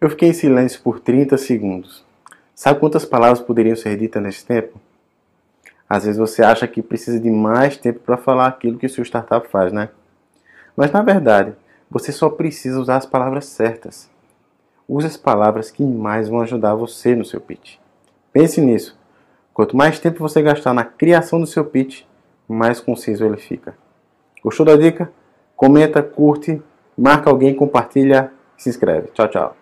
Eu fiquei em silêncio por 30 segundos. Sabe quantas palavras poderiam ser ditas nesse tempo? Às vezes você acha que precisa de mais tempo para falar aquilo que o seu startup faz, né? Mas na verdade, você só precisa usar as palavras certas. Use as palavras que mais vão ajudar você no seu pitch. Pense nisso. Quanto mais tempo você gastar na criação do seu pitch, mais conciso ele fica. Gostou da dica? Comenta, curte, marca alguém, compartilha se inscreve. Tchau, tchau.